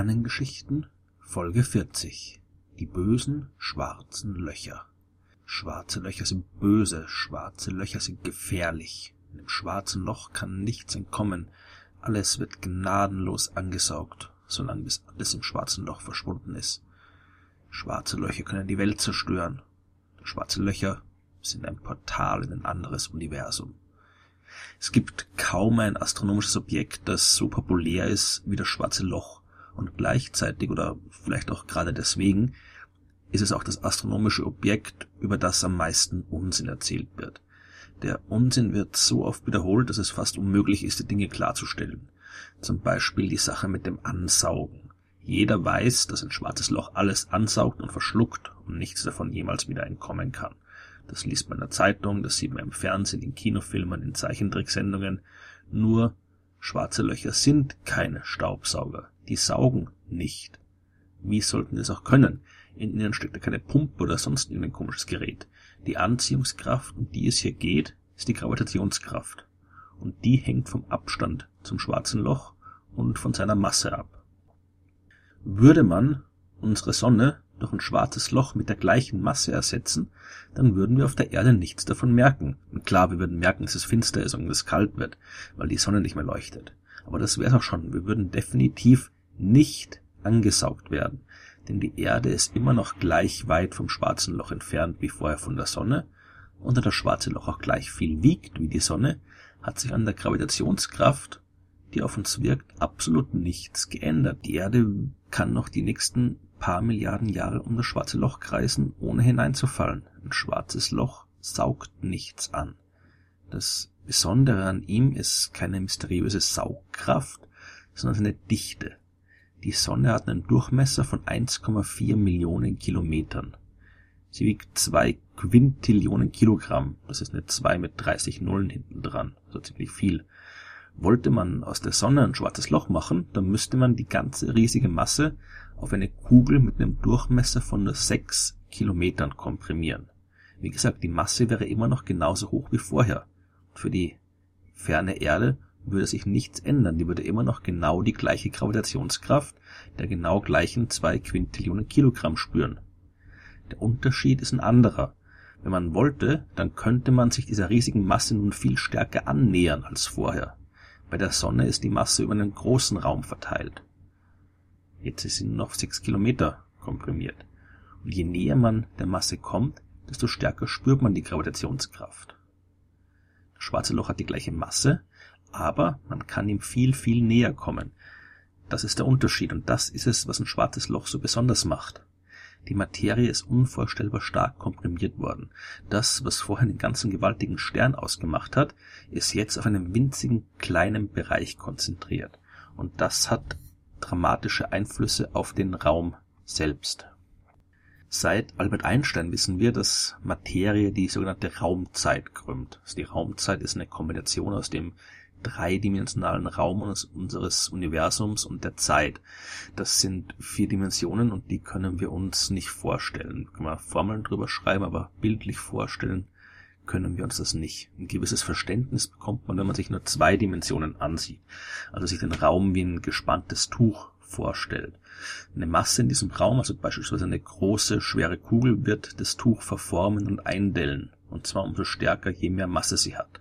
Sternengeschichten Folge 40 Die bösen schwarzen Löcher Schwarze Löcher sind böse, schwarze Löcher sind gefährlich. In dem schwarzen Loch kann nichts entkommen, alles wird gnadenlos angesaugt, solange bis alles im schwarzen Loch verschwunden ist. Schwarze Löcher können die Welt zerstören. Schwarze Löcher sind ein Portal in ein anderes Universum. Es gibt kaum ein astronomisches Objekt, das so populär ist wie das schwarze Loch und gleichzeitig oder vielleicht auch gerade deswegen ist es auch das astronomische Objekt, über das am meisten Unsinn erzählt wird. Der Unsinn wird so oft wiederholt, dass es fast unmöglich ist, die Dinge klarzustellen. Zum Beispiel die Sache mit dem Ansaugen. Jeder weiß, dass ein schwarzes Loch alles ansaugt und verschluckt und nichts davon jemals wieder entkommen kann. Das liest man in der Zeitung, das sieht man im Fernsehen, in Kinofilmen, in Zeichentricksendungen. Nur schwarze Löcher sind keine Staubsauger. Die saugen nicht. Wie sollten sie es auch können? In ihnen steckt ja keine Pumpe oder sonst irgendein komisches Gerät. Die Anziehungskraft, um die es hier geht, ist die Gravitationskraft. Und die hängt vom Abstand zum schwarzen Loch und von seiner Masse ab. Würde man unsere Sonne durch ein schwarzes Loch mit der gleichen Masse ersetzen, dann würden wir auf der Erde nichts davon merken. Und klar, wir würden merken, dass es finster ist und es kalt wird, weil die Sonne nicht mehr leuchtet. Aber das wäre auch schon. Wir würden definitiv nicht angesaugt werden. Denn die Erde ist immer noch gleich weit vom schwarzen Loch entfernt wie vorher von der Sonne. Und da das schwarze Loch auch gleich viel wiegt wie die Sonne, hat sich an der Gravitationskraft, die auf uns wirkt, absolut nichts geändert. Die Erde kann noch die nächsten paar Milliarden Jahre um das schwarze Loch kreisen, ohne hineinzufallen. Ein schwarzes Loch saugt nichts an. Das Besondere an ihm ist keine mysteriöse Saugkraft, sondern seine Dichte. Die Sonne hat einen Durchmesser von 1,4 Millionen Kilometern. Sie wiegt zwei Quintillionen Kilogramm. Das ist eine 2 mit 30 Nullen hinten dran. So ziemlich viel. Wollte man aus der Sonne ein schwarzes Loch machen, dann müsste man die ganze riesige Masse auf eine Kugel mit einem Durchmesser von nur sechs Kilometern komprimieren. Wie gesagt, die Masse wäre immer noch genauso hoch wie vorher. Für die ferne Erde würde sich nichts ändern, die würde immer noch genau die gleiche Gravitationskraft der genau gleichen zwei Quintillionen Kilogramm spüren. Der Unterschied ist ein anderer. Wenn man wollte, dann könnte man sich dieser riesigen Masse nun viel stärker annähern als vorher. Bei der Sonne ist die Masse über einen großen Raum verteilt. Jetzt ist sie nur noch sechs Kilometer komprimiert. Und je näher man der Masse kommt, desto stärker spürt man die Gravitationskraft. Das schwarze Loch hat die gleiche Masse, aber man kann ihm viel, viel näher kommen. Das ist der Unterschied und das ist es, was ein schwarzes Loch so besonders macht. Die Materie ist unvorstellbar stark komprimiert worden. Das, was vorher den ganzen gewaltigen Stern ausgemacht hat, ist jetzt auf einem winzigen kleinen Bereich konzentriert. Und das hat dramatische Einflüsse auf den Raum selbst. Seit Albert Einstein wissen wir, dass Materie die sogenannte Raumzeit krümmt. Also die Raumzeit ist eine Kombination aus dem dreidimensionalen Raum unseres Universums und der Zeit. Das sind vier Dimensionen und die können wir uns nicht vorstellen. Können wir Formeln drüber schreiben, aber bildlich vorstellen können wir uns das nicht. Ein gewisses Verständnis bekommt man, wenn man sich nur zwei Dimensionen ansieht. Also sich den Raum wie ein gespanntes Tuch vorstellt. Eine Masse in diesem Raum, also beispielsweise eine große, schwere Kugel, wird das Tuch verformen und eindellen. Und zwar umso stärker, je mehr Masse sie hat.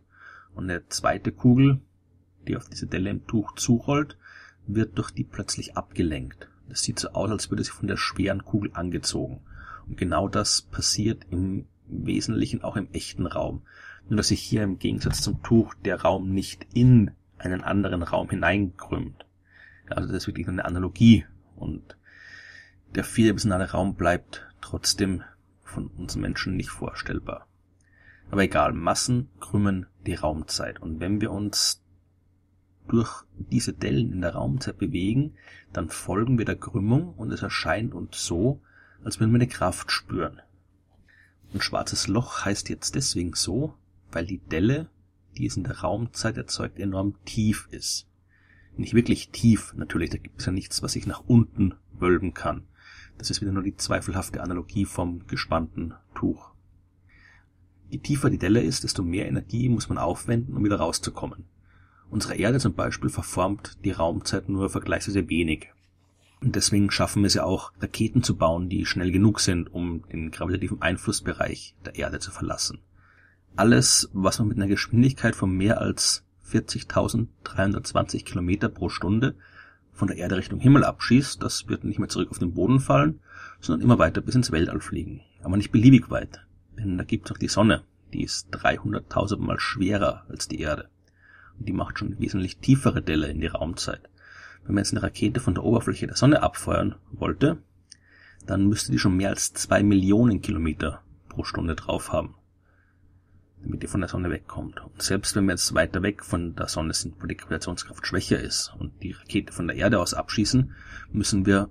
Und eine zweite Kugel, die auf diese Delle im Tuch zurollt, wird durch die plötzlich abgelenkt. Das sieht so aus, als würde sie von der schweren Kugel angezogen. Und genau das passiert im Wesentlichen auch im echten Raum. Nur dass sich hier im Gegensatz zum Tuch der Raum nicht in einen anderen Raum hineinkrümmt. Also das ist wirklich eine Analogie und der vierdimensionale Raum bleibt trotzdem von uns Menschen nicht vorstellbar. Aber egal, Massen krümmen die Raumzeit und wenn wir uns durch diese Dellen in der Raumzeit bewegen, dann folgen wir der Krümmung und es erscheint uns so, als würden wir eine Kraft spüren. Ein schwarzes Loch heißt jetzt deswegen so, weil die Delle, die es in der Raumzeit erzeugt, enorm tief ist. Nicht wirklich tief, natürlich, da gibt es ja nichts, was sich nach unten wölben kann. Das ist wieder nur die zweifelhafte Analogie vom gespannten Tuch. Je tiefer die Delle ist, desto mehr Energie muss man aufwenden, um wieder rauszukommen. Unsere Erde zum Beispiel verformt die Raumzeit nur vergleichsweise wenig. Und deswegen schaffen wir es ja auch, Raketen zu bauen, die schnell genug sind, um den gravitativen Einflussbereich der Erde zu verlassen. Alles, was man mit einer Geschwindigkeit von mehr als 40.320 Kilometer pro Stunde von der Erde Richtung Himmel abschießt, das wird nicht mehr zurück auf den Boden fallen, sondern immer weiter bis ins Weltall fliegen. Aber nicht beliebig weit, denn da gibt's auch die Sonne, die ist 300.000 mal schwerer als die Erde. Die macht schon wesentlich tiefere Delle in die Raumzeit. Wenn man jetzt eine Rakete von der Oberfläche der Sonne abfeuern wollte, dann müsste die schon mehr als zwei Millionen Kilometer pro Stunde drauf haben, damit die von der Sonne wegkommt. Und selbst wenn wir jetzt weiter weg von der Sonne sind, wo die Gravitationskraft schwächer ist und die Rakete von der Erde aus abschießen, müssen wir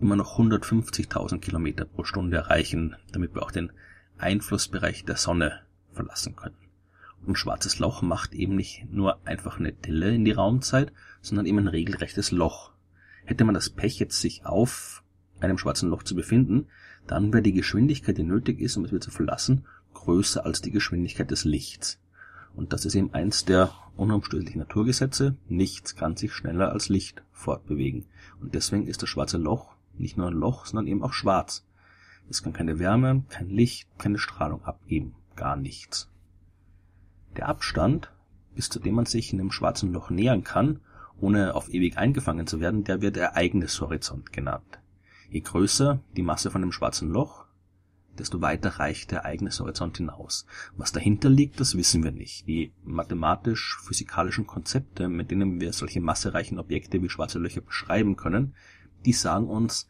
immer noch 150.000 Kilometer pro Stunde erreichen, damit wir auch den Einflussbereich der Sonne verlassen können. Und schwarzes Loch macht eben nicht nur einfach eine Delle in die Raumzeit, sondern eben ein regelrechtes Loch. Hätte man das Pech jetzt sich auf einem schwarzen Loch zu befinden, dann wäre die Geschwindigkeit, die nötig ist, um es wieder zu verlassen, größer als die Geschwindigkeit des Lichts. Und das ist eben eins der unumstößlichen Naturgesetze. Nichts kann sich schneller als Licht fortbewegen. Und deswegen ist das schwarze Loch nicht nur ein Loch, sondern eben auch schwarz. Es kann keine Wärme, kein Licht, keine Strahlung abgeben. Gar nichts. Der Abstand, bis zu dem man sich in einem schwarzen Loch nähern kann, ohne auf ewig eingefangen zu werden, der wird Ereignishorizont genannt. Je größer die Masse von dem schwarzen Loch, desto weiter reicht der Ereignishorizont hinaus. Was dahinter liegt, das wissen wir nicht. Die mathematisch-physikalischen Konzepte, mit denen wir solche massereichen Objekte wie schwarze Löcher beschreiben können, die sagen uns,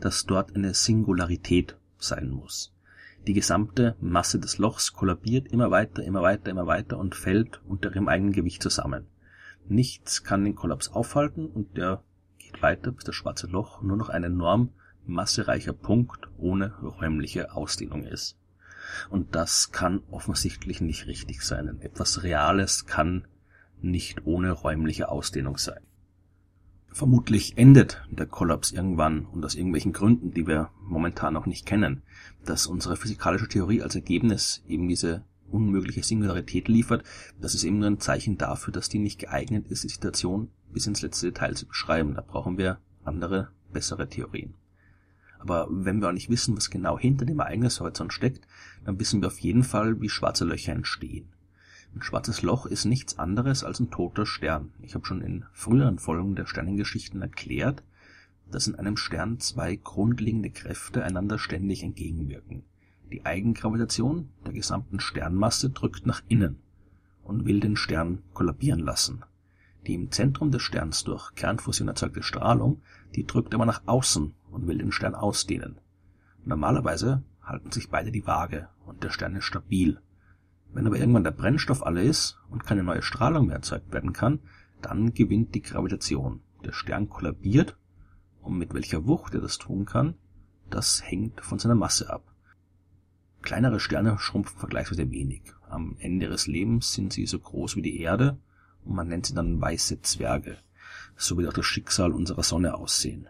dass dort eine Singularität sein muss. Die gesamte Masse des Lochs kollabiert immer weiter, immer weiter, immer weiter und fällt unter ihrem eigenen Gewicht zusammen. Nichts kann den Kollaps aufhalten und der geht weiter, bis das schwarze Loch nur noch ein enorm massereicher Punkt ohne räumliche Ausdehnung ist. Und das kann offensichtlich nicht richtig sein. etwas Reales kann nicht ohne räumliche Ausdehnung sein. Vermutlich endet der Kollaps irgendwann und aus irgendwelchen Gründen, die wir momentan noch nicht kennen, dass unsere physikalische Theorie als Ergebnis eben diese unmögliche Singularität liefert, das ist eben nur ein Zeichen dafür, dass die nicht geeignet ist, die Situation bis ins letzte Detail zu beschreiben. Da brauchen wir andere, bessere Theorien. Aber wenn wir auch nicht wissen, was genau hinter dem Ereignishorizont steckt, dann wissen wir auf jeden Fall, wie schwarze Löcher entstehen. Ein schwarzes Loch ist nichts anderes als ein toter Stern. Ich habe schon in früheren Folgen der Sternengeschichten erklärt, dass in einem Stern zwei grundlegende Kräfte einander ständig entgegenwirken. Die Eigengravitation der gesamten Sternmasse drückt nach innen und will den Stern kollabieren lassen. Die im Zentrum des Sterns durch Kernfusion erzeugte Strahlung, die drückt aber nach außen und will den Stern ausdehnen. Normalerweise halten sich beide die Waage und der Stern ist stabil. Wenn aber irgendwann der Brennstoff alle ist und keine neue Strahlung mehr erzeugt werden kann, dann gewinnt die Gravitation. Der Stern kollabiert und mit welcher Wucht er das tun kann, das hängt von seiner Masse ab. Kleinere Sterne schrumpfen vergleichsweise wenig. Am Ende ihres Lebens sind sie so groß wie die Erde und man nennt sie dann weiße Zwerge. So wird auch das Schicksal unserer Sonne aussehen.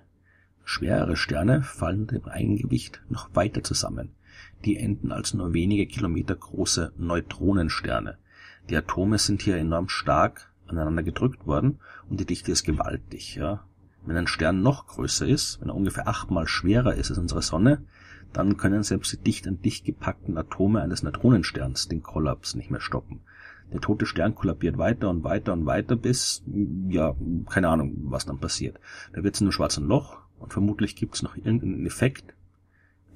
Schwerere Sterne fallen unter dem Eigengewicht noch weiter zusammen die enden als nur wenige Kilometer große Neutronensterne. Die Atome sind hier enorm stark aneinander gedrückt worden und die Dichte ist gewaltig. Ja. Wenn ein Stern noch größer ist, wenn er ungefähr achtmal schwerer ist als unsere Sonne, dann können selbst die dicht an dicht gepackten Atome eines Neutronensterns den Kollaps nicht mehr stoppen. Der tote Stern kollabiert weiter und weiter und weiter bis, ja, keine Ahnung, was dann passiert. Da wird es in einem schwarzen Loch und vermutlich gibt es noch irgendeinen Effekt,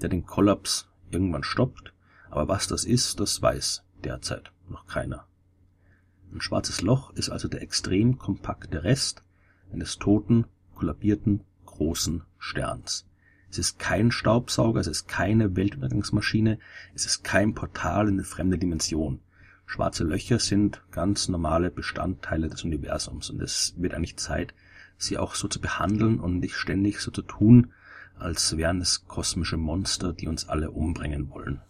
der den Kollaps irgendwann stoppt, aber was das ist, das weiß derzeit noch keiner. Ein schwarzes Loch ist also der extrem kompakte Rest eines toten, kollabierten, großen Sterns. Es ist kein Staubsauger, es ist keine Weltuntergangsmaschine, es ist kein Portal in eine fremde Dimension. Schwarze Löcher sind ganz normale Bestandteile des Universums und es wird eigentlich Zeit, sie auch so zu behandeln und nicht ständig so zu tun, als wären es kosmische Monster, die uns alle umbringen wollen